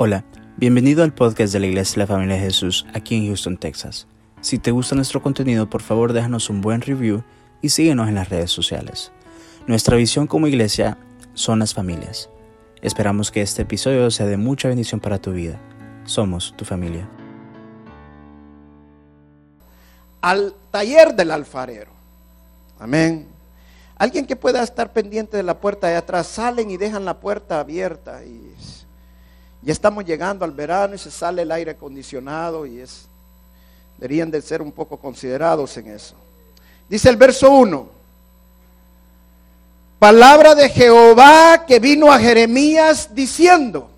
Hola, bienvenido al podcast de la Iglesia de la Familia de Jesús aquí en Houston, Texas. Si te gusta nuestro contenido, por favor déjanos un buen review y síguenos en las redes sociales. Nuestra visión como iglesia son las familias. Esperamos que este episodio sea de mucha bendición para tu vida. Somos tu familia. Al taller del alfarero. Amén. Alguien que pueda estar pendiente de la puerta de atrás, salen y dejan la puerta abierta y ya estamos llegando al verano y se sale el aire acondicionado y es deberían de ser un poco considerados en eso. Dice el verso 1. Palabra de Jehová que vino a Jeremías diciendo,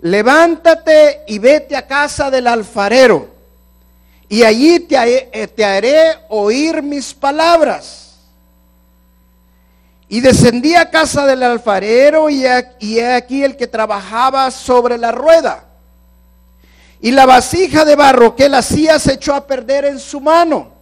levántate y vete a casa del alfarero, y allí te, eh, te haré oír mis palabras. Y descendí a casa del alfarero y he aquí el que trabajaba sobre la rueda. Y la vasija de barro que él hacía se echó a perder en su mano.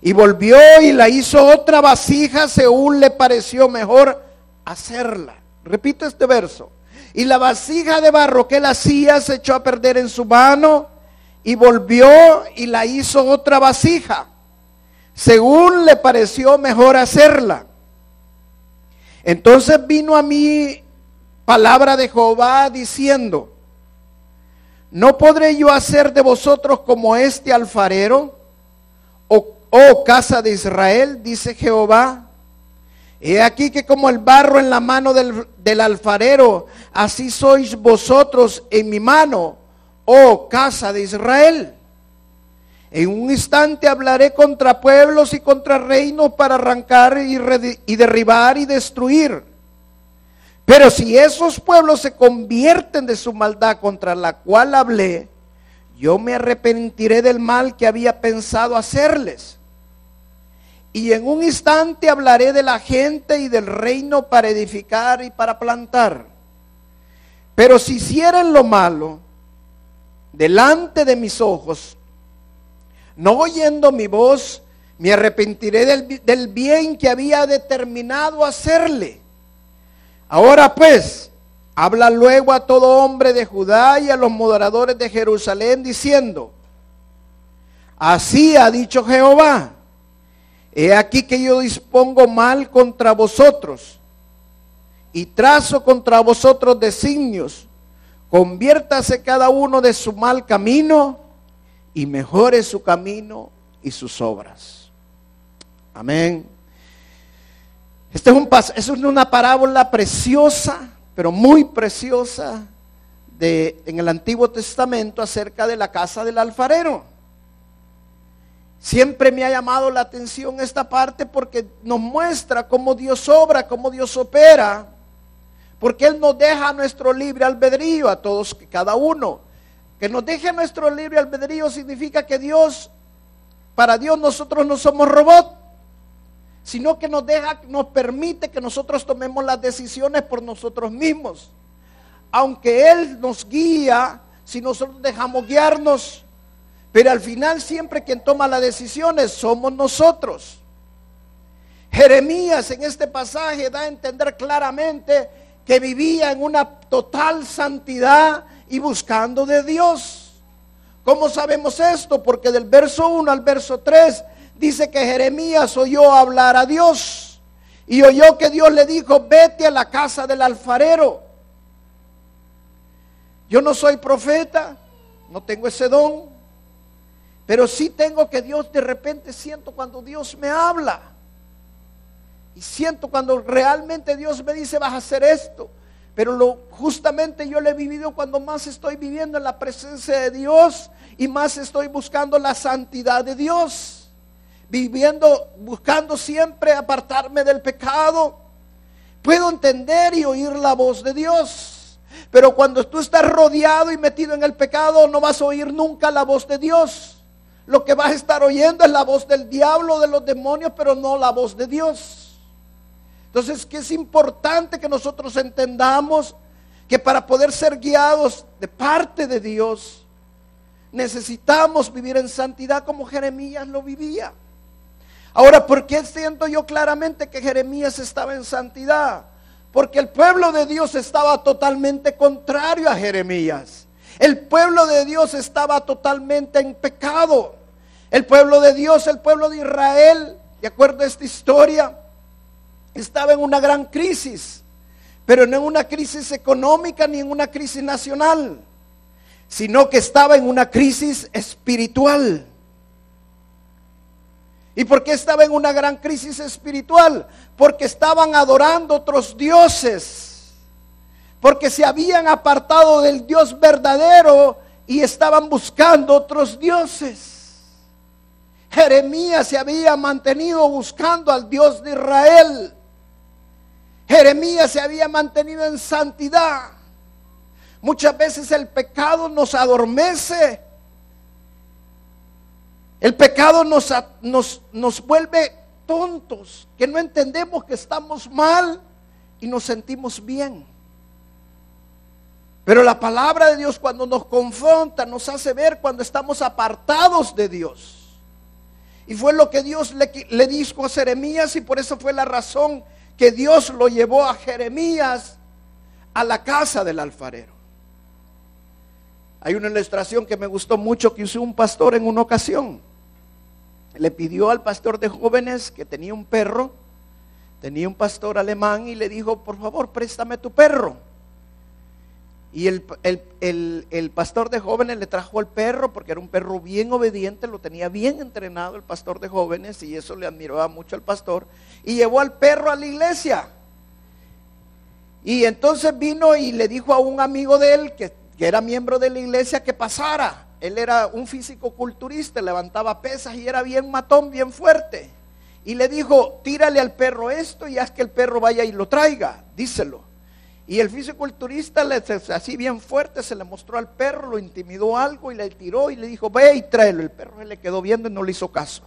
Y volvió y la hizo otra vasija según le pareció mejor hacerla. Repito este verso. Y la vasija de barro que él hacía se echó a perder en su mano. Y volvió y la hizo otra vasija. Según le pareció mejor hacerla. Entonces vino a mí palabra de Jehová diciendo, ¿no podré yo hacer de vosotros como este alfarero? oh casa de Israel, dice Jehová. He aquí que como el barro en la mano del, del, alfarero, así sois vosotros en mi mano, oh casa de Israel. En un instante hablaré contra pueblos y contra reinos para arrancar y, derribar y destruir. Pero si esos pueblos se convierten de su maldad contra la cual hablé, yo me arrepentiré del mal que había pensado hacerles y en un instante hablaré de la gente y del reino para edificar y para plantar. Pero si hicieran lo malo delante de mis ojos, no oyendo mi voz, me arrepentiré del, bien que había determinado hacerle. Ahora pues, habla luego a todo hombre de Judá y a los moderadores de Jerusalén diciendo, así ha dicho Jehová He aquí que yo dispongo mal contra vosotros y trazo contra vosotros designios. Conviértase cada uno de su mal camino y mejore su camino y sus obras. Amén. Este es, un, es una parábola preciosa, pero muy preciosa de, en el Antiguo Testamento acerca de la casa del alfarero. Siempre me ha llamado la atención esta parte porque nos muestra cómo Dios obra, cómo Dios opera. Porque Él nos deja nuestro libre albedrío a todos, cada uno. Que nos deje nuestro libre albedrío significa que Dios, para Dios nosotros no somos robots, sino que nos deja, nos permite que nosotros tomemos las decisiones por nosotros mismos. Aunque Él nos guía, si nosotros dejamos guiarnos, pero al final siempre quien toma las decisiones somos nosotros. Jeremías en este pasaje da a entender claramente que vivía en una total santidad y buscando de Dios. ¿Cómo sabemos esto? Porque del verso 1 al verso 3 dice que Jeremías oyó hablar a Dios y oyó que Dios le dijo, vete a la casa del alfarero. Yo no soy profeta, no tengo ese don, pero sí tengo que Dios de repente siento cuando Dios me habla. Y siento cuando realmente Dios me dice vas a hacer esto. Pero lo, justamente yo lo he vivido cuando más estoy viviendo en la presencia de Dios y más estoy buscando la santidad de Dios. Viviendo, buscando siempre apartarme del pecado. Puedo entender y oír la voz de Dios. Pero cuando tú estás rodeado y metido en el pecado, no vas a oír nunca la voz de Dios lo que vas a estar oyendo es la voz del diablo, de los demonios, pero no la voz de Dios. Entonces, que es importante que nosotros entendamos que para poder ser guiados de parte de Dios, necesitamos vivir en santidad como Jeremías lo vivía. Ahora, ¿por qué siento yo claramente que Jeremías estaba en santidad? Porque el pueblo de Dios estaba totalmente contrario a Jeremías. El pueblo de Dios estaba totalmente en pecado. El pueblo de Dios, el pueblo de Israel, de acuerdo a esta historia, estaba en una gran crisis. Pero no en una crisis económica ni en una crisis nacional, sino que estaba en una crisis espiritual. ¿Y por qué estaba en una gran crisis espiritual? Porque estaban adorando otros dioses. Porque se habían apartado del Dios verdadero y estaban buscando otros dioses. Jeremías se había mantenido buscando al Dios de Israel. Jeremías se había mantenido en santidad. Muchas veces el pecado nos adormece. El pecado nos, nos, nos vuelve tontos, que no entendemos que estamos mal y nos sentimos bien. Pero la palabra de Dios cuando nos confronta nos hace ver cuando estamos apartados de Dios. Y fue lo que Dios le, le dijo a Jeremías y por eso fue la razón que Dios lo llevó a Jeremías a la casa del alfarero. Hay una ilustración que me gustó mucho que usó un pastor en una ocasión. Le pidió al pastor de jóvenes que tenía un perro, tenía un pastor alemán y le dijo, por favor, préstame tu perro. Y el, pastor de jóvenes le trajo al perro porque era un perro bien obediente, lo tenía bien entrenado el pastor de jóvenes y eso le admiraba mucho al pastor. Y llevó al perro a la iglesia. Y entonces vino y le dijo a un amigo de él que, que era miembro de la iglesia que pasara. Él era un físico culturista, levantaba pesas y era bien matón, bien fuerte. Y le dijo, tírale al perro esto y haz que el perro vaya y lo traiga, díselo. Y el fisiculturista, así bien fuerte, se le mostró al perro, lo intimidó algo y le tiró y le dijo, ve y tráelo. El perro se le quedó viendo y no le hizo caso.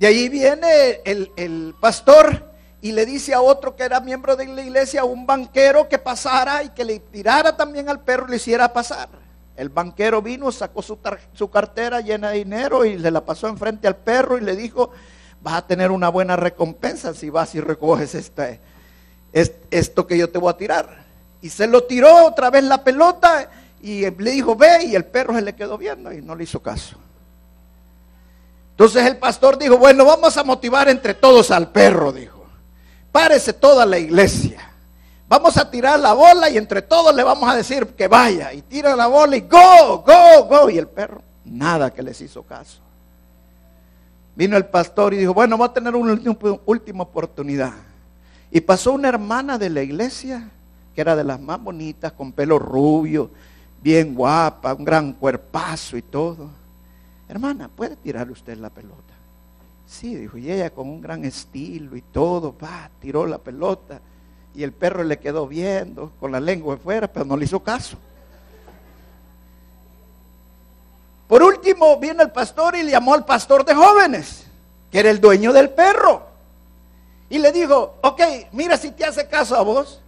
De ahí viene el, el pastor y le dice a otro que era miembro de la iglesia, un banquero, que pasara y que le tirara también al perro y le hiciera pasar. El banquero vino, sacó su, su cartera llena de dinero y le la pasó enfrente al perro y le dijo, vas a tener una buena recompensa si vas y recoges este es esto que yo te voy a tirar. Y se lo tiró otra vez la pelota y le dijo, ve, y el perro se le quedó viendo y no le hizo caso. Entonces el pastor dijo, bueno, vamos a motivar entre todos al perro, dijo. Párese toda la iglesia. Vamos a tirar la bola y entre todos le vamos a decir que vaya. Y tira la bola y go, go, go. Y el perro, nada que les hizo caso. Vino el pastor y dijo, bueno, va a tener una última oportunidad. Y pasó una hermana de la iglesia, que era de las más bonitas, con pelo rubio, bien guapa, un gran cuerpazo y todo. Hermana, ¿puede tirarle usted la pelota? Sí, dijo, y ella con un gran estilo y todo, va, tiró la pelota. Y el perro le quedó viendo con la lengua afuera, pero no le hizo caso. Por último, viene el pastor y le llamó al pastor de jóvenes, que era el dueño del perro. Y le dijo, ok, mira si te hace caso a vos.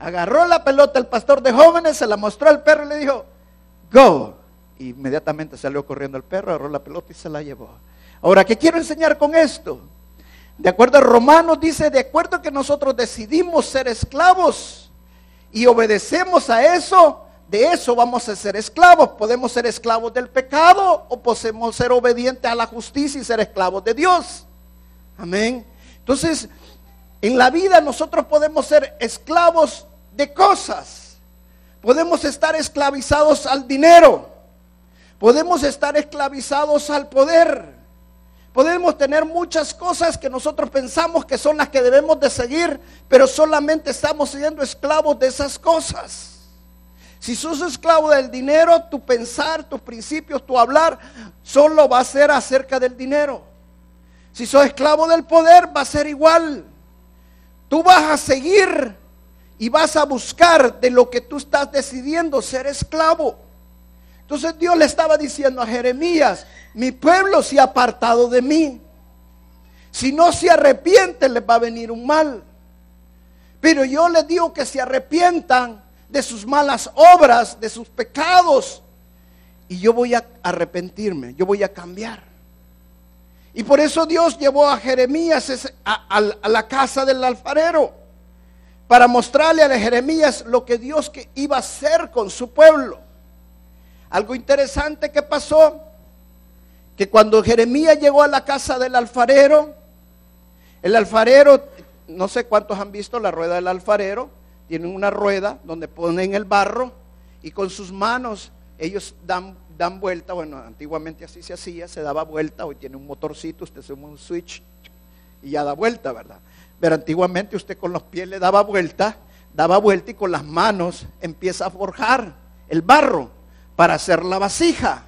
Agarró la pelota el pastor de jóvenes, se la mostró al perro y le dijo, go. inmediatamente salió corriendo el perro, agarró la pelota y se la llevó. Ahora, ¿qué quiero enseñar con esto? De acuerdo a Romanos dice, de acuerdo que nosotros decidimos ser esclavos y obedecemos a eso, de eso vamos a ser esclavos. Podemos ser esclavos del pecado o podemos ser obedientes a la justicia y ser esclavos de Dios. Amén. Entonces, en la vida nosotros podemos ser esclavos de cosas. Podemos estar esclavizados al dinero. Podemos estar esclavizados al poder. Podemos tener muchas cosas que nosotros pensamos que son las que debemos de seguir, pero solamente estamos siendo esclavos de esas cosas. Si sos esclavo del dinero, tu pensar, tus principios, tu hablar, solo va a ser acerca del dinero. Si sos esclavo del poder, va a ser igual. Tú vas a seguir y vas a buscar de lo que tú estás decidiendo ser esclavo. Entonces Dios le estaba diciendo a Jeremías, mi pueblo se ha apartado de mí. Si no se arrepiente, les va a venir un mal. Pero yo les digo que se arrepientan de sus malas obras, de sus pecados. Y yo voy a arrepentirme, yo voy a cambiar. Y por eso Dios llevó a Jeremías a, la casa del alfarero. para mostrarle a Jeremías lo que Dios iba a hacer con su pueblo. Algo interesante que pasó, que cuando Jeremías llegó a la casa del alfarero, el alfarero, no sé cuántos han visto la rueda del alfarero, tienen una rueda donde ponen el barro y con sus manos ellos dan, dan vuelta, bueno, antiguamente así se hacía, se daba vuelta, hoy tiene un motorcito, usted suma un switch y ya da vuelta, ¿verdad? Pero antiguamente usted con los pies le daba vuelta, daba vuelta y con las manos empieza a forjar el barro para hacer la vasija.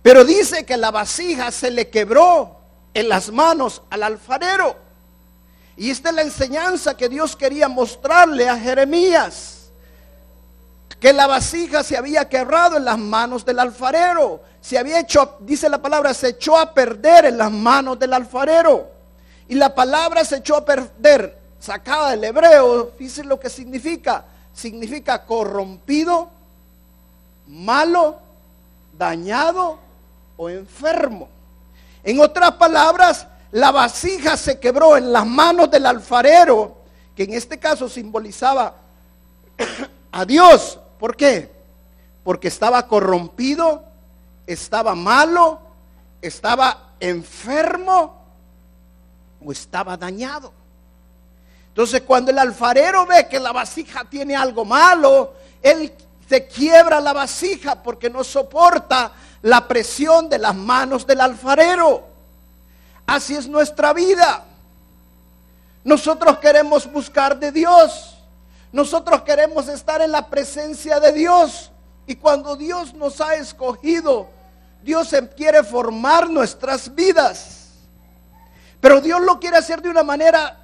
Pero dice que la vasija se le quebró en las manos al alfarero. Y esta es la enseñanza que Dios quería mostrarle a Jeremías. Que la vasija se había quebrado en las manos del alfarero. Se había hecho, dice la palabra, se echó a perder en las manos del alfarero. Y la palabra se echó a perder, sacada del hebreo, fíjense lo que significa. Significa corrompido, malo, dañado o enfermo. En otras palabras, la vasija se quebró en las manos del alfarero, que en este caso simbolizaba a Dios. ¿Por qué? Porque estaba corrompido, estaba malo, estaba enfermo o estaba dañado. Entonces cuando el alfarero ve que la vasija tiene algo malo, él se quiebra la vasija porque no soporta la presión de las manos del alfarero. Así es nuestra vida. Nosotros queremos buscar de Dios. Nosotros queremos estar en la presencia de Dios. Y cuando Dios nos ha escogido, Dios quiere formar nuestras vidas. Pero Dios lo quiere hacer de una manera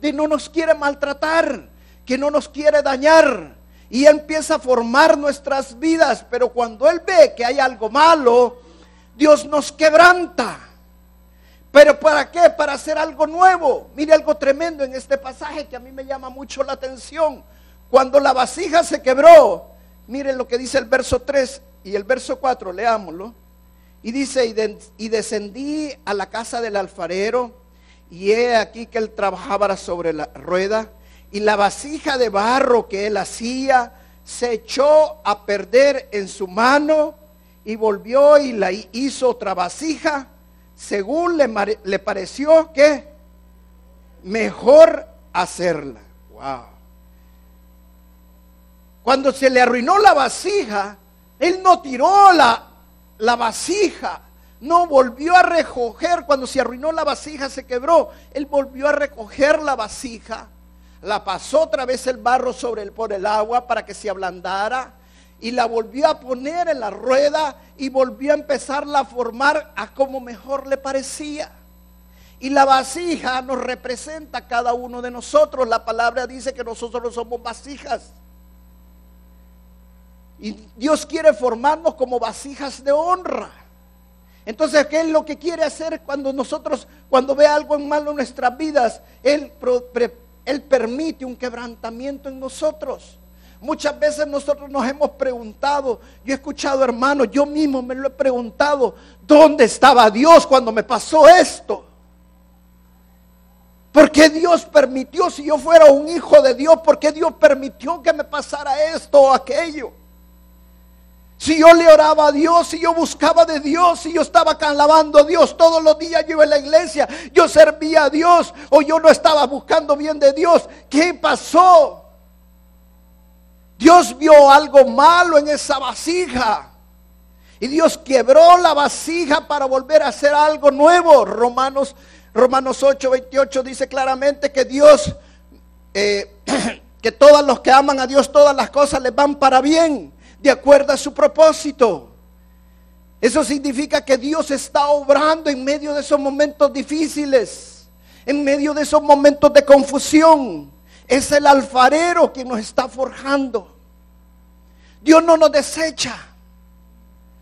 de no nos quiere maltratar, que no nos quiere dañar. Y empieza a formar nuestras vidas. Pero cuando Él ve que hay algo malo, Dios nos quebranta. ¿Pero para qué? Para hacer algo nuevo. Mire algo tremendo en este pasaje que a mí me llama mucho la atención. Cuando la vasija se quebró, mire lo que dice el verso 3 y el verso 4, leámoslo. Y dice, y, descendí a la casa del alfarero, y he aquí que él trabajaba sobre la rueda, y la vasija de barro que él hacía se echó a perder en su mano, y volvió y la hizo otra vasija, según le, pareció que mejor hacerla. Wow. Cuando se le arruinó la vasija, él no tiró la, la vasija. No volvió a recoger, cuando se arruinó la vasija, se quebró. Él volvió a recoger la vasija, la pasó otra vez el barro sobre el, por el agua para que se ablandara y la volvió a poner en la rueda y volvió a empezarla a formar a como mejor le parecía. Y la vasija nos representa a cada uno de nosotros. La palabra dice que nosotros somos vasijas. Y Dios quiere formarnos como vasijas de honra. Entonces, ¿qué es lo que quiere hacer cuando nosotros, cuando ve algo en malo en nuestras vidas? Él, él permite un quebrantamiento en nosotros. Muchas veces nosotros nos hemos preguntado, yo he escuchado hermanos, yo mismo me lo he preguntado, ¿dónde estaba Dios cuando me pasó esto? ¿Por qué Dios permitió, si yo fuera un hijo de Dios, por qué Dios permitió que me pasara esto o aquello? Si yo le oraba a Dios, si yo buscaba de Dios, si yo estaba alabando a Dios todos los días, yo iba a la iglesia, yo servía a Dios o yo no estaba buscando bien de Dios, ¿qué pasó? Dios vio algo malo en esa vasija. Y Dios quebró la vasija para volver a hacer algo nuevo. Romanos, Romanos 8, 28 dice claramente que Dios, eh, que todos los que aman a Dios, todas las cosas les van para bien de acuerdo a su propósito. Eso significa que Dios está obrando en medio de esos momentos difíciles, en medio de esos momentos de confusión. Es el alfarero que nos está forjando. Dios no nos desecha.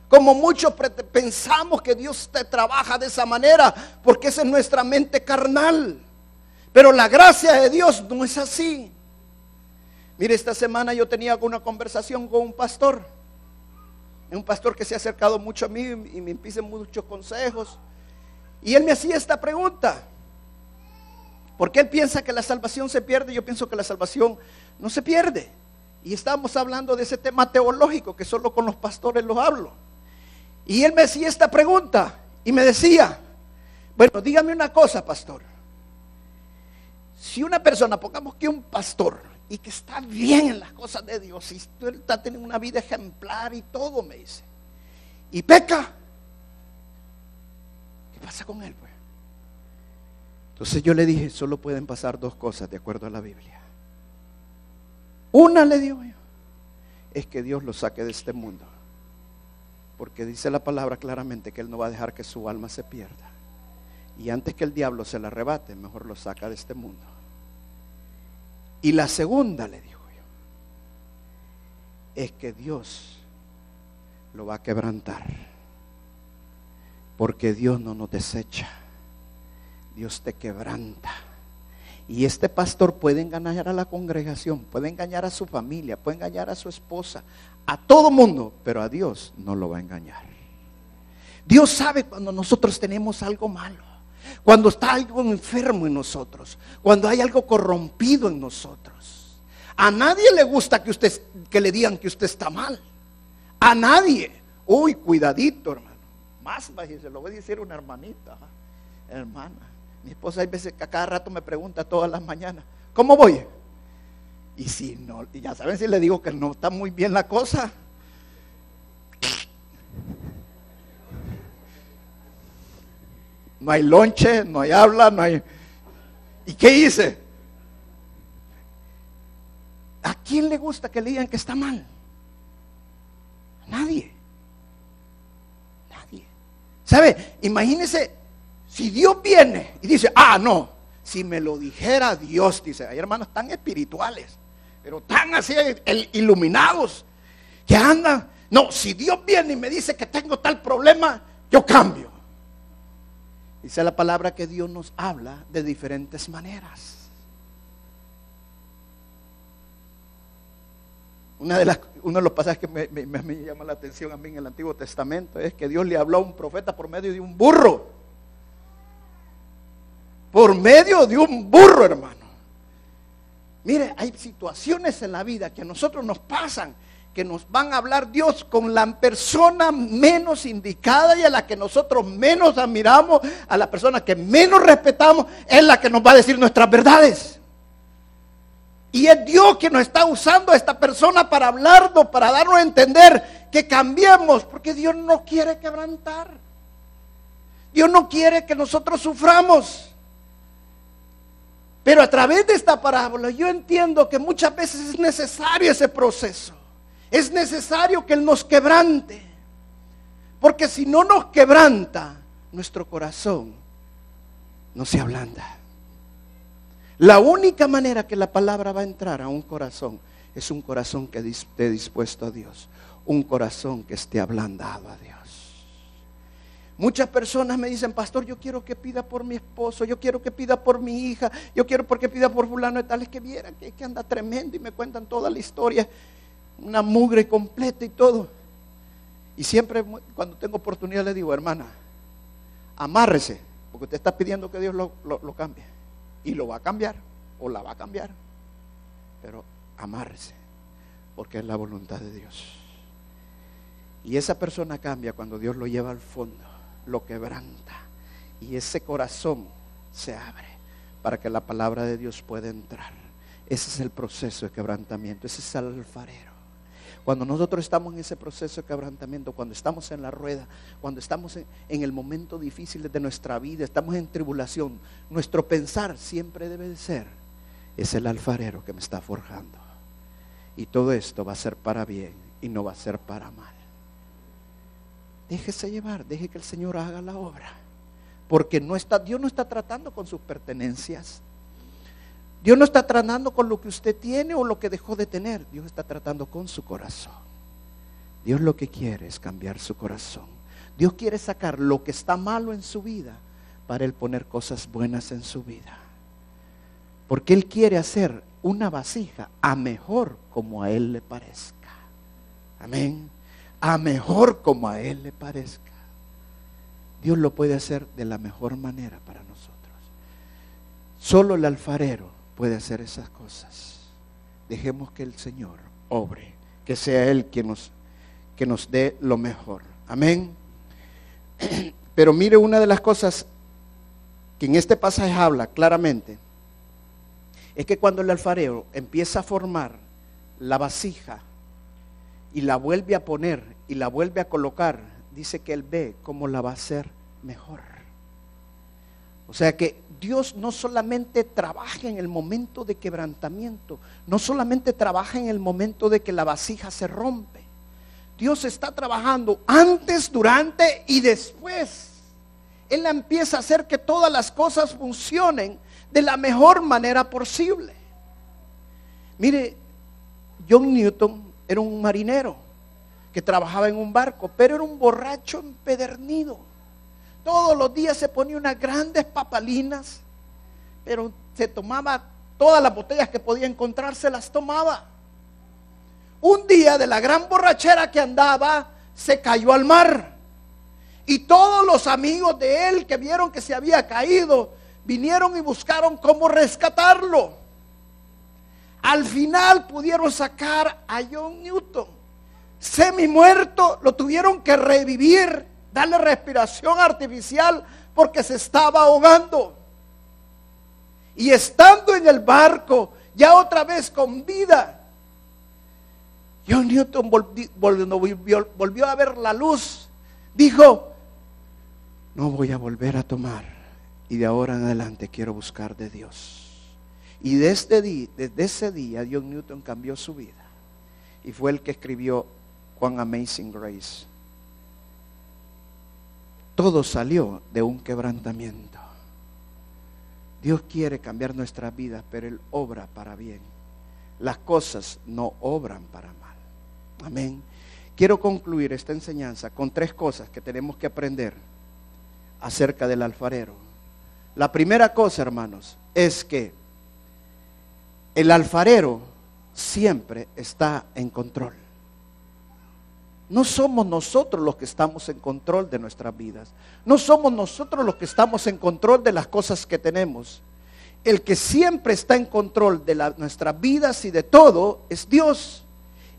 Como muchos pensamos que Dios te trabaja de esa manera, porque esa es nuestra mente carnal. Pero la gracia de Dios no es así. Mire, esta semana yo tenía una conversación con un pastor. Un pastor que se ha acercado mucho a mí y me pide muchos consejos. Y él me hacía esta pregunta. Porque él piensa que la salvación se pierde, yo pienso que la salvación no se pierde. Y estábamos hablando de ese tema teológico que solo con los pastores lo hablo. Y él me hacía esta pregunta y me decía, bueno, dígame una cosa, pastor. Si una persona, pongamos que un pastor, y que está bien en las cosas de Dios, y está teniendo una vida ejemplar y todo, me dice, y peca, ¿qué pasa con él? Entonces yo le dije, solo pueden pasar dos cosas de acuerdo a la Biblia. Una le digo yo, es que Dios lo saque de este mundo. Porque dice la palabra claramente que Él no va a dejar que su alma se pierda. Y antes que el diablo se la arrebate, mejor lo saca de este mundo. Y la segunda, le digo yo, es que Dios lo va a quebrantar. Porque Dios no nos desecha. Dios te quebranta. Y este pastor puede engañar a la congregación, puede engañar a su familia, puede engañar a su esposa, a todo mundo, pero a Dios no lo va a engañar. Dios sabe cuando nosotros tenemos algo malo, cuando está algo enfermo en nosotros, cuando hay algo corrompido en nosotros. A nadie le gusta que usted que le digan que usted está mal. A nadie. Uy, cuidadito, hermano. Más, se lo voy a decir una hermanita, hermana. Mi esposa hay veces que a cada rato me pregunta todas las mañanas, ¿cómo voy? Y si no, y ya saben si le digo que no está muy bien la cosa. No hay lonche, no hay habla, no hay... ¿Y qué hice? ¿A quién le gusta que le digan que está mal? Nadie. Nadie. ¿Sabe? Imagínese si Dios viene y dice, ah, no, si me lo dijera Dios, dice, hay hermanos tan espirituales, pero tan así iluminados, que andan, no, si Dios viene y me dice que tengo tal problema, yo cambio. Dice la palabra que Dios nos habla de diferentes maneras. Una de las, uno de los pasajes que me, me llama la atención a mí en el Antiguo Testamento es que Dios le habló a un profeta por medio de un burro por medio de un burro, hermano. Mire, hay situaciones en la vida que a nosotros nos pasan, que nos van a hablar Dios con la persona menos indicada y a la que nosotros menos admiramos, a la persona que menos respetamos, es la que nos va a decir nuestras verdades. Y es Dios que nos está usando a esta persona para hablarnos, para darnos a entender que cambiemos, porque Dios no quiere quebrantar. Dios no quiere que nosotros suframos. Pero a través de esta parábola yo entiendo que muchas veces es necesario ese proceso. Es necesario que Él nos quebrante. Porque si no nos quebranta, nuestro corazón no se ablanda. La única manera que la palabra va a entrar a un corazón es un corazón que esté dispuesto a Dios. Un corazón que esté ablandado a Dios. Muchas personas me dicen, pastor, yo quiero que pida por mi esposo, yo quiero que pida por mi hija, yo quiero porque pida por fulano de tales que vieran que, que anda tremendo y me cuentan toda la historia, una mugre completa y todo. Y siempre cuando tengo oportunidad le digo, hermana, amárrese, porque usted está pidiendo que Dios lo, lo cambie. Y lo va a cambiar, o la va a cambiar. Pero amárrese, porque es la voluntad de Dios. Y esa persona cambia cuando Dios lo lleva al fondo lo quebranta. Y ese corazón se abre para que la palabra de Dios pueda entrar. Ese es el proceso de quebrantamiento, ese es el alfarero. Cuando nosotros estamos en ese proceso de quebrantamiento, cuando estamos en la rueda, cuando estamos en, el momento difícil de nuestra vida, estamos en tribulación, nuestro pensar siempre debe de ser, es el alfarero que me está forjando. Y todo esto va a ser para bien y no va a ser para mal. Déjese llevar, deje que el Señor haga la obra. Porque no está, Dios no está tratando con sus pertenencias. Dios no está tratando con lo que usted tiene o lo que dejó de tener. Dios está tratando con su corazón. Dios lo que quiere es cambiar su corazón. Dios quiere sacar lo que está malo en su vida para Él poner cosas buenas en su vida. Porque Él quiere hacer una vasija a mejor como a Él le parezca. Amén a mejor como a Él le parezca. Dios lo puede hacer de la mejor manera para nosotros. Solo el alfarero puede hacer esas cosas. Dejemos que el Señor obre, que sea Él quien nos, que nos dé lo mejor. Amén. Pero mire una de las cosas que en este pasaje habla claramente, es que cuando el alfarero empieza a formar la vasija y la vuelve a poner y la vuelve a colocar, dice que él ve cómo la va a hacer mejor. O sea que Dios no solamente trabaja en el momento de quebrantamiento, no solamente trabaja en el momento de que la vasija se rompe. Dios está trabajando antes, durante y después. Él empieza a hacer que todas las cosas funcionen de la mejor manera posible. Mire, John Newton era un marinero que trabajaba en un barco, pero era un borracho empedernido. Todos los días se ponía unas grandes papalinas, pero se tomaba todas las botellas que podía encontrar, se las tomaba. Un día de la gran borrachera que andaba, se cayó al mar. Y todos los amigos de él que vieron que se había caído, vinieron y buscaron cómo rescatarlo. Al final pudieron sacar a John Newton. Semi muerto, lo tuvieron que revivir, darle respiración artificial porque se estaba ahogando. Y estando en el barco, ya otra vez con vida, John Newton volvió, volvió a ver la luz. Dijo, no voy a volver a tomar. Y de ahora en adelante quiero buscar de Dios. Y desde, desde ese día John Newton cambió su vida. Y fue el que escribió Juan Amazing Grace. Todo salió de un quebrantamiento. Dios quiere cambiar nuestras vidas, pero Él obra para bien. Las cosas no obran para mal. Amén. Quiero concluir esta enseñanza con tres cosas que tenemos que aprender acerca del alfarero. La primera cosa, hermanos, es que el alfarero siempre está en control. No somos nosotros los que estamos en control de nuestras vidas. No somos nosotros los que estamos en control de las cosas que tenemos. El que siempre está en control de nuestras vidas y de todo es Dios.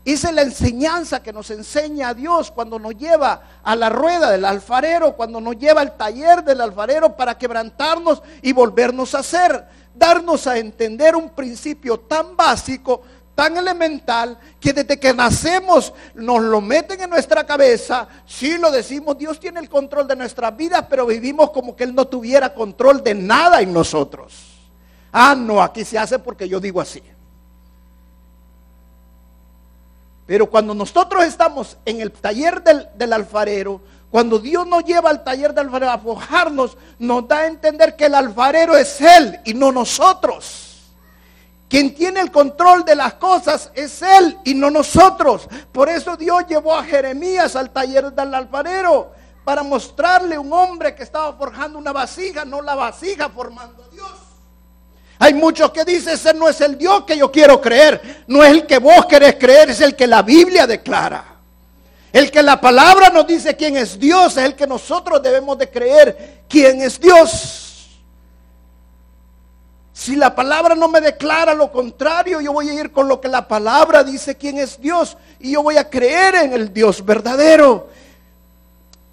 Esa es la enseñanza que nos enseña a Dios cuando nos lleva a la rueda del alfarero, cuando nos lleva al taller del alfarero para quebrantarnos y volvernos a hacer, darnos a entender un principio tan básico, tan elemental, que desde que nacemos nos lo meten en nuestra cabeza, si lo decimos, Dios tiene el control de nuestras vidas, pero vivimos como que Él no tuviera control de nada en nosotros. Ah, no, aquí se hace porque yo digo así. Pero cuando nosotros estamos en el taller del, alfarero, cuando Dios nos lleva al taller del alfarero a forjarnos, nos da a entender que el alfarero es Él y no nosotros. Quien tiene el control de las cosas es Él y no nosotros. Por eso Dios llevó a Jeremías al taller del alfarero para mostrarle un hombre que estaba forjando una vasija, no la vasija formando a Dios. Hay muchos que dicen, ese no es el Dios que yo quiero creer. No es el que vos querés creer, es el que la Biblia declara. El que la palabra nos dice quién es Dios, es el que nosotros debemos de creer quién es Dios. Si la palabra no me declara lo contrario, yo voy a ir con lo que la palabra dice quién es Dios. Y yo voy a creer en el Dios verdadero.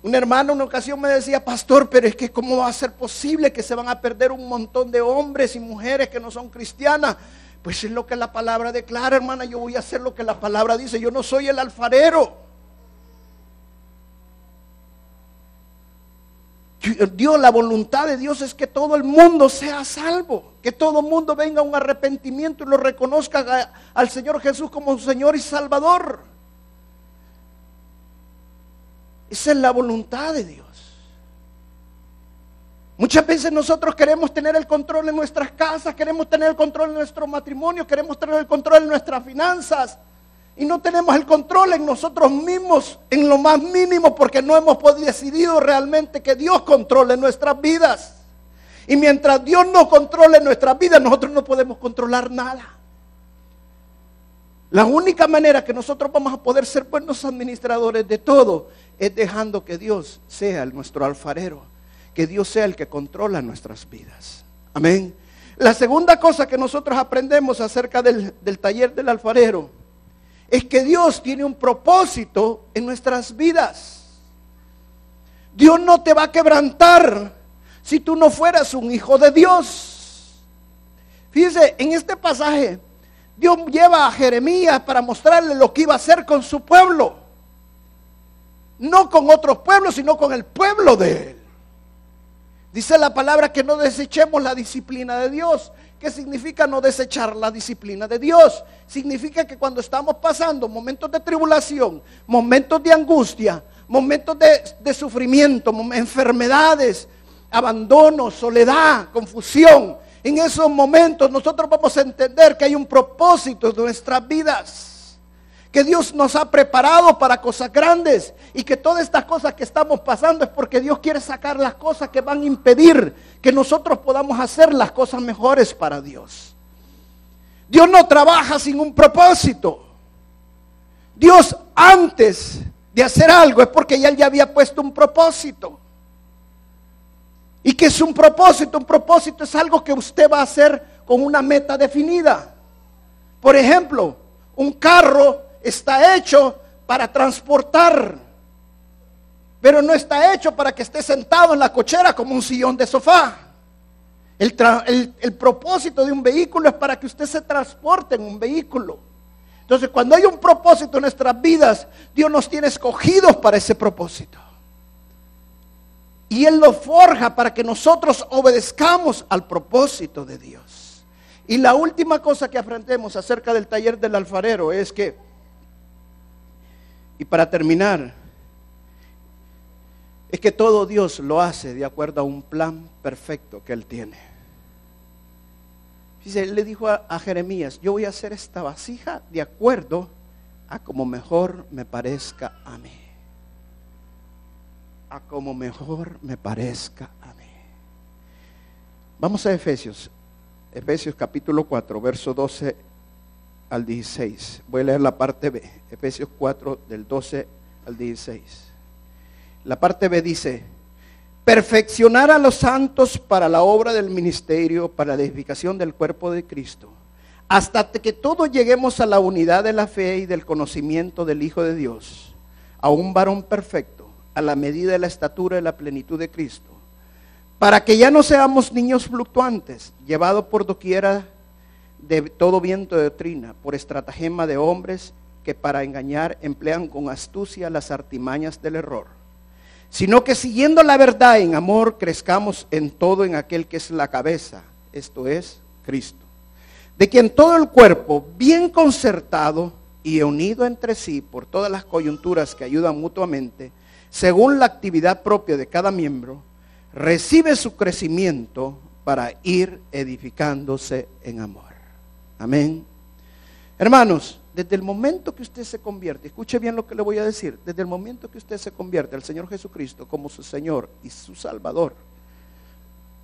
Un hermano en una ocasión me decía, pastor, pero es que cómo va a ser posible que se van a perder un montón de hombres y mujeres que no son cristianas. Pues es lo que la palabra declara, hermana. Yo voy a hacer lo que la palabra dice. Yo no soy el alfarero. Dios, la voluntad de Dios es que todo el mundo sea salvo, que todo el mundo venga a un arrepentimiento y lo reconozca al Señor Jesús como Señor y Salvador. Esa es la voluntad de Dios. Muchas veces nosotros queremos tener el control en nuestras casas, queremos tener el control en nuestro matrimonio, queremos tener el control en nuestras finanzas. Y no tenemos el control en nosotros mismos, en lo más mínimo, porque no hemos decidido realmente que Dios controle nuestras vidas. Y mientras Dios no controle nuestras vidas, nosotros no podemos controlar nada. La única manera que nosotros vamos a poder ser buenos administradores de todo es dejando que Dios sea nuestro alfarero, que Dios sea el que controla nuestras vidas. Amén. La segunda cosa que nosotros aprendemos acerca del, del taller del alfarero es que Dios tiene un propósito en nuestras vidas. Dios no te va a quebrantar si tú no fueras un hijo de Dios. Fíjese, en este pasaje, Dios lleva a Jeremías para mostrarle lo que iba a hacer con su pueblo. No con otros pueblos, sino con el pueblo de él. Dice la palabra que no desechemos la disciplina de Dios. ¿Qué significa no desechar la disciplina de Dios? Significa que cuando estamos pasando momentos de tribulación, momentos de angustia, momentos de, sufrimiento, enfermedades, abandono, soledad, confusión, en esos momentos nosotros vamos a entender que hay un propósito de nuestras vidas que Dios nos ha preparado para cosas grandes y que todas estas cosas que estamos pasando es porque Dios quiere sacar las cosas que van a impedir que nosotros podamos hacer las cosas mejores para Dios. Dios no trabaja sin un propósito. Dios antes de hacer algo es porque ya Él ya había puesto un propósito. ¿Y que es un propósito? Un propósito es algo que usted va a hacer con una meta definida. Por ejemplo, un carro está hecho para transportar, pero no está hecho para que esté sentado en la cochera como un sillón de sofá. El, propósito de un vehículo es para que usted se transporte en un vehículo. Entonces, cuando hay un propósito en nuestras vidas, Dios nos tiene escogidos para ese propósito. Y Él lo forja para que nosotros obedezcamos al propósito de Dios. Y la última cosa que aprendemos acerca del taller del alfarero es que y para terminar, es que todo Dios lo hace de acuerdo a un plan perfecto que Él tiene. Dice, él le dijo a, Jeremías, yo voy a hacer esta vasija de acuerdo a como mejor me parezca a mí. A como mejor me parezca a mí. Vamos a Efesios. Efesios capítulo 4, verso 12 al 16. Voy a leer la parte B, Efesios 4 del 12 al 16. La parte B dice, perfeccionar a los santos para la obra del ministerio, para la edificación del cuerpo de Cristo, hasta que todos lleguemos a la unidad de la fe y del conocimiento del Hijo de Dios, a un varón perfecto, a la medida de la estatura y la plenitud de Cristo, para que ya no seamos niños fluctuantes, llevados por doquiera de todo viento de doctrina, por estratagema de hombres que para engañar emplean con astucia las artimañas del error, sino que siguiendo la verdad en amor crezcamos en todo en aquel que es la cabeza, esto es Cristo, de quien todo el cuerpo, bien concertado y unido entre sí por todas las coyunturas que ayudan mutuamente, según la actividad propia de cada miembro, recibe su crecimiento para ir edificándose en amor. Amén. Hermanos, desde el momento que usted se convierte, escuche bien lo que le voy a decir, desde el momento que usted se convierte al Señor Jesucristo como su Señor y su Salvador,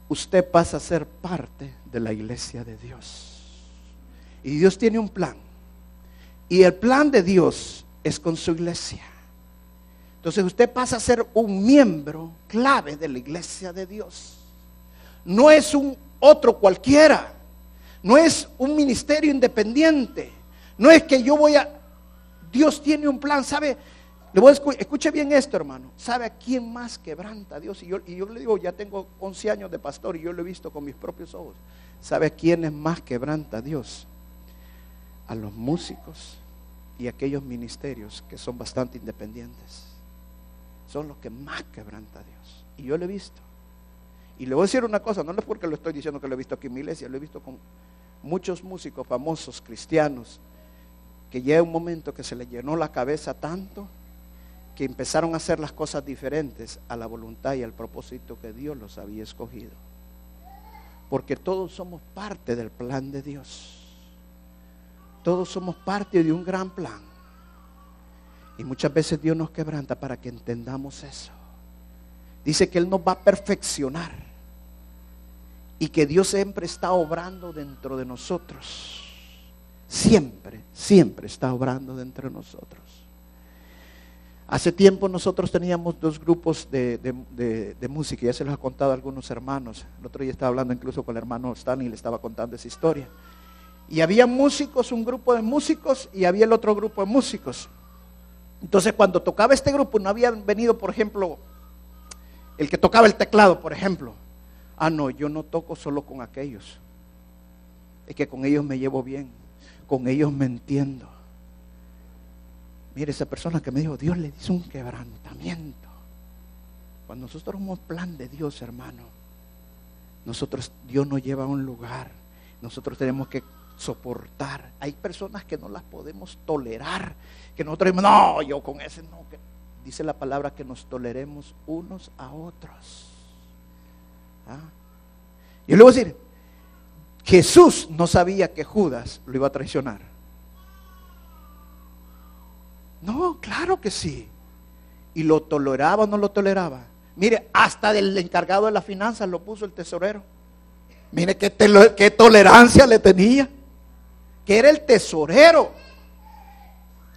usted pasa a ser parte de la iglesia de Dios. Y Dios tiene un plan. Y el plan de Dios es con su iglesia. Entonces usted pasa a ser un miembro clave de la iglesia de Dios. No es un otro cualquiera. No es un ministerio independiente. No es que yo voy a... Dios tiene un plan, ¿sabe? Le voy a escuche bien esto, hermano. ¿Sabe a quién más quebranta Dios? Y yo, y yo le digo, ya tengo 11 años de pastor y yo lo he visto con mis propios ojos. ¿Sabe a quién es más quebranta Dios? A los músicos y aquellos ministerios que son bastante independientes. Son los que más quebranta a Dios. Y yo lo he visto. Y le voy a decir una cosa, no es porque lo estoy diciendo que lo he visto aquí en mi iglesia, lo he visto con muchos músicos famosos cristianos que llega un momento que se les llenó la cabeza tanto que empezaron a hacer las cosas diferentes a la voluntad y al propósito que Dios los había escogido. Porque todos somos parte del plan de Dios. Todos somos parte de un gran plan. Y muchas veces Dios nos quebranta para que entendamos eso. Dice que Él nos va a perfeccionar y que Dios siempre está obrando dentro de nosotros. Siempre, siempre está obrando dentro de nosotros. Hace tiempo nosotros teníamos dos grupos de, de, música, ya se los ha contado a algunos hermanos. El otro día estaba hablando incluso con el hermano Stanley y le estaba contando esa historia. Y había músicos, un grupo de músicos y había el otro grupo de músicos. Entonces cuando tocaba este grupo no habían venido, por ejemplo, el que tocaba el teclado, por ejemplo. Ah, no, yo no toco solo con aquellos. Es que con ellos me llevo bien, con ellos me entiendo. Mire, esa persona que me dijo, Dios le dice un quebrantamiento. Cuando nosotros somos plan de Dios, hermano, nosotros, Dios nos lleva a un lugar. Nosotros tenemos que soportar. Hay personas que no las podemos tolerar. Que nosotros no, yo con ese no. dice la palabra que nos toleremos unos a otros. ¿Ah? Y le decir, Jesús no sabía que Judas lo iba a traicionar. No, claro que sí. ¿Y lo toleraba o no lo toleraba? Mire, hasta del encargado de las finanzas lo puso el tesorero. Mire qué, qué tolerancia le tenía. Que era el tesorero.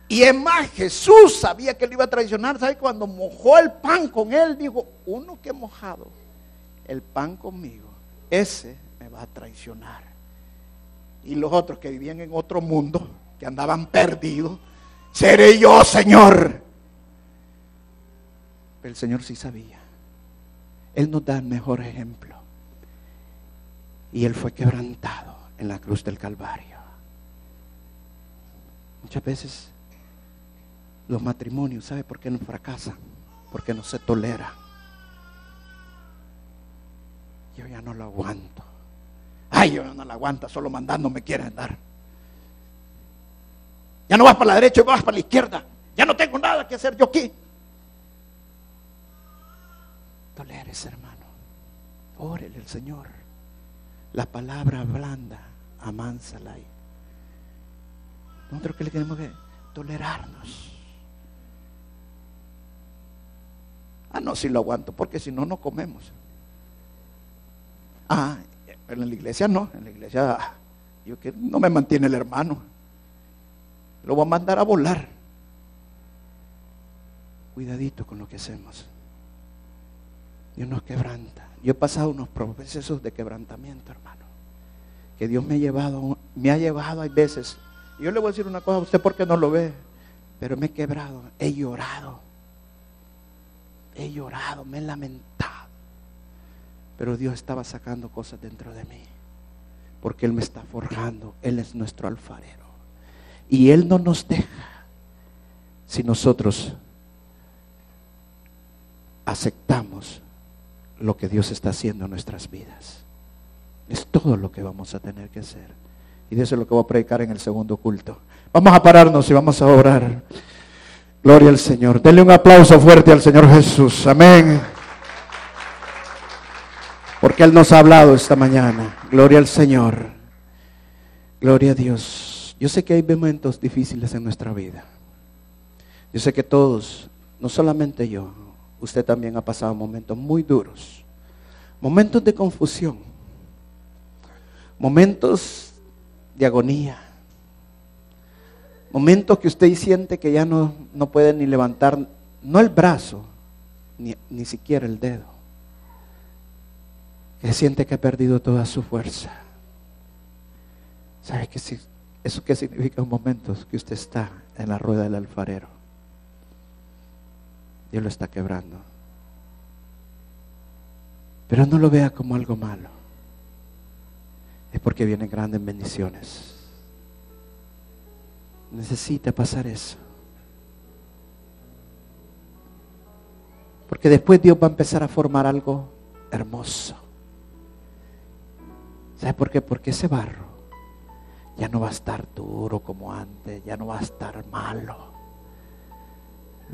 Y es más, Jesús sabía que lo iba a traicionar. ¿Sabe? Cuando mojó el pan con él, dijo, uno que mojado el pan conmigo, ese me va a traicionar. Y los otros que vivían en otro mundo, que andaban perdidos, seré yo, Señor. Pero el Señor sí sabía. Él nos da el mejor ejemplo. Y Él fue quebrantado en la cruz del Calvario. Muchas veces los matrimonios, ¿sabe por qué no fracasan? Porque no se tolera. Yo ya no lo aguanto. Ay, yo ya no lo aguanto, solo mandando me quiere andar. Ya no vas para la derecha y vas para la izquierda. Ya no tengo nada que hacer yo aquí. Toleres, hermano. Órele el Señor. La palabra blanda, amánsala. Nosotros que le tenemos que tolerarnos. Ah, no, si lo aguanto, porque si no, no comemos. Ah, en la iglesia no, en la iglesia yo que no me mantiene el hermano. Lo va a mandar a volar. Cuidadito con lo que hacemos. Dios nos quebranta. Yo he pasado unos procesos de quebrantamiento, hermano. Que Dios me ha llevado, me ha llevado, hay veces. yo le voy a decir una cosa a usted porque no lo ve. Pero me he quebrado, he llorado. He llorado, me he lamentado. Pero Dios estaba sacando cosas dentro de mí. Porque Él me está forjando. Él es nuestro alfarero. Y Él no nos deja si nosotros aceptamos lo que Dios está haciendo en nuestras vidas. Es todo lo que vamos a tener que hacer. Y de eso es lo que voy a predicar en el segundo culto. Vamos a pararnos y vamos a orar. Gloria al Señor. Denle un aplauso fuerte al Señor Jesús. Amén. Porque Él nos ha hablado esta mañana. Gloria al Señor. Gloria a Dios. Yo sé que hay momentos difíciles en nuestra vida. Yo sé que todos, no solamente yo, usted también ha pasado momentos muy duros. Momentos de confusión. Momentos de agonía. Momentos que usted siente que ya no, no puede ni levantar, no el brazo, ni, ni siquiera el dedo. Que siente que ha perdido toda su fuerza. ¿Sabe si ¿Eso qué significa un momento que usted está en la rueda del alfarero? Dios lo está quebrando. Pero no lo vea como algo malo. Es porque vienen grandes bendiciones. Necesita pasar eso. Porque después Dios va a empezar a formar algo hermoso. ¿Sabe por qué? Porque ese barro ya no va a estar duro como antes, ya no va a estar malo.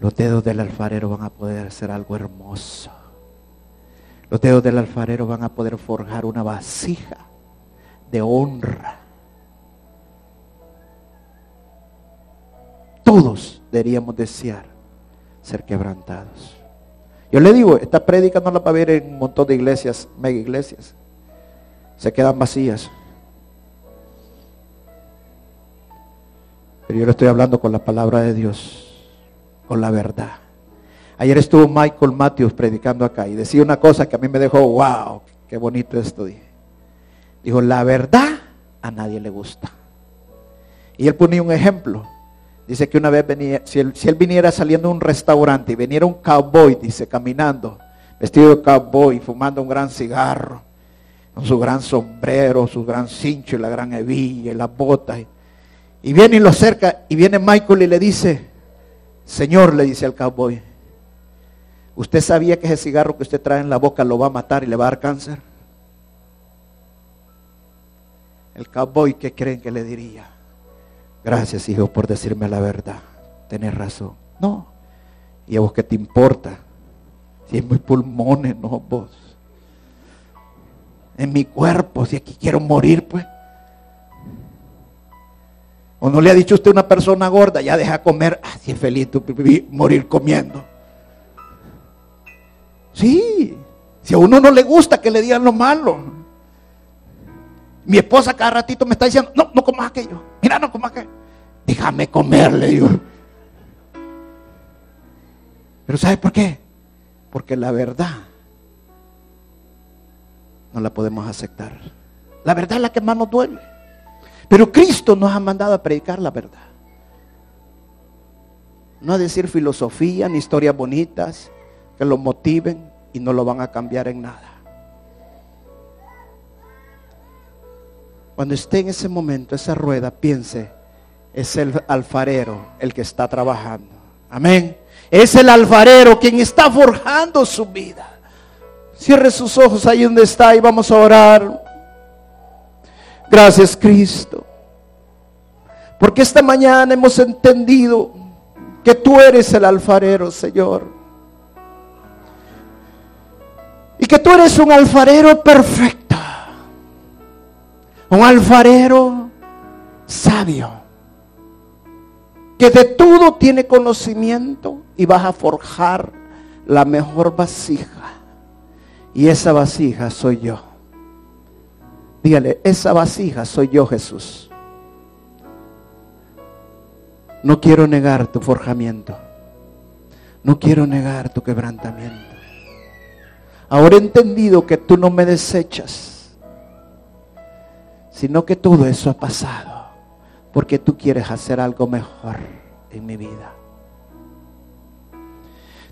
Los dedos del alfarero van a poder hacer algo hermoso. Los dedos del alfarero van a poder forjar una vasija de honra. Todos deberíamos desear ser quebrantados. Yo le digo, esta prédica no la va a ver en un montón de iglesias, mega iglesias. Se quedan vacías. Pero yo le estoy hablando con la palabra de Dios, con la verdad. Ayer estuvo Michael Matthews predicando acá y decía una cosa que a mí me dejó, wow, qué bonito esto. Dijo, la verdad a nadie le gusta. Y él ponía un ejemplo. Dice que una vez venía, si él, si él viniera saliendo de un restaurante y viniera un cowboy, dice, caminando, vestido de cowboy, fumando un gran cigarro, con su gran sombrero, su gran cincho y la gran hebilla y las botas. Y viene y lo acerca y viene Michael y le dice, Señor, le dice al cowboy, ¿usted sabía que ese cigarro que usted trae en la boca lo va a matar y le va a dar cáncer? El cowboy, ¿qué creen que le diría? Gracias, hijo, por decirme la verdad. Tenés razón. No. ¿Y a vos qué te importa? Si es mi pulmones, no vos. En mi cuerpo, si aquí quiero morir, pues. ¿O no le ha dicho usted a una persona gorda, ya deja comer? Ah, si es feliz tú morir comiendo. Sí. Si a uno no le gusta que le digan lo malo. Mi esposa cada ratito me está diciendo, no, no comas aquello. Mira, no comas aquello. Déjame comerle, digo. Pero ¿sabe por qué? Porque la verdad no la podemos aceptar. La verdad es la que más nos duele. Pero Cristo nos ha mandado a predicar la verdad. No a decir filosofía ni historias bonitas que lo motiven y no lo van a cambiar en nada. Cuando esté en ese momento, esa rueda, piense, es el alfarero el que está trabajando. Amén. Es el alfarero quien está forjando su vida. Cierre sus ojos ahí donde está y vamos a orar. Gracias Cristo. Porque esta mañana hemos entendido que tú eres el alfarero, Señor. Y que tú eres un alfarero perfecto un alfarero sabio, que de todo tiene conocimiento y vas a forjar la mejor vasija. Y esa vasija soy yo. Dígale, esa vasija soy yo Jesús. No quiero negar tu forjamiento. No quiero negar tu quebrantamiento. Ahora he entendido que tú no me desechas sino que todo eso ha pasado porque tú quieres hacer algo mejor en mi vida.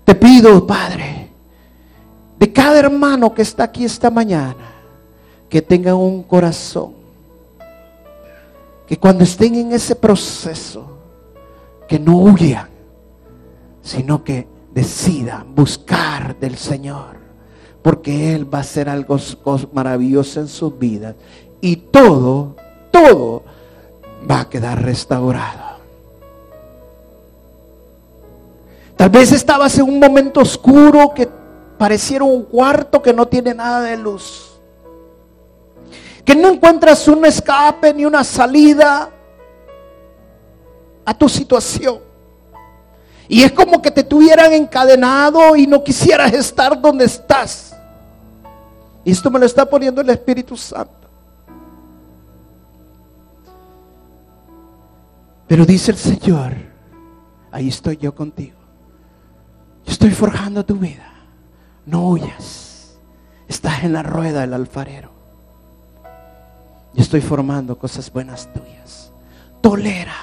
Te pido, Padre, de cada hermano que está aquí esta mañana, que tengan un corazón, que cuando estén en ese proceso, que no huyan, sino que decidan buscar del Señor, porque Él va a hacer algo maravilloso en sus vidas y todo, todo va a quedar restaurado. Tal vez estabas en un momento oscuro que pareciera un cuarto que no tiene nada de luz. Que no encuentras un escape ni una salida a tu situación. Y es como que te tuvieran encadenado y no quisieras estar donde estás. Y esto me lo está poniendo el Espíritu Santo. Pero dice el Señor, ahí estoy yo contigo. Yo estoy forjando tu vida. No huyas. Estás en la rueda del alfarero. Yo estoy formando cosas buenas tuyas. Tolera.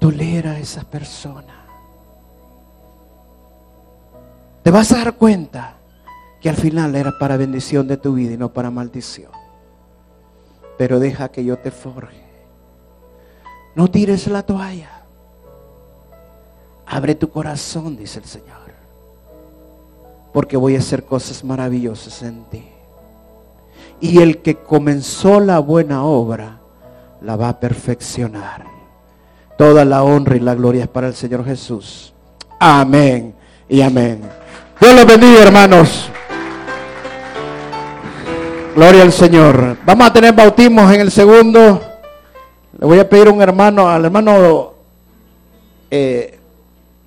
Tolera a esa persona. Te vas a dar cuenta que al final era para bendición de tu vida y no para maldición. Pero deja que yo te forje. No tires la toalla. Abre tu corazón, dice el Señor. Porque voy a hacer cosas maravillosas en ti. Y el que comenzó la buena obra, la va a perfeccionar. Toda la honra y la gloria es para el Señor Jesús. Amén y amén. Dios los bendiga, hermanos. Gloria al Señor. Vamos a tener bautismos en el segundo. Le voy a pedir a un hermano, al hermano eh,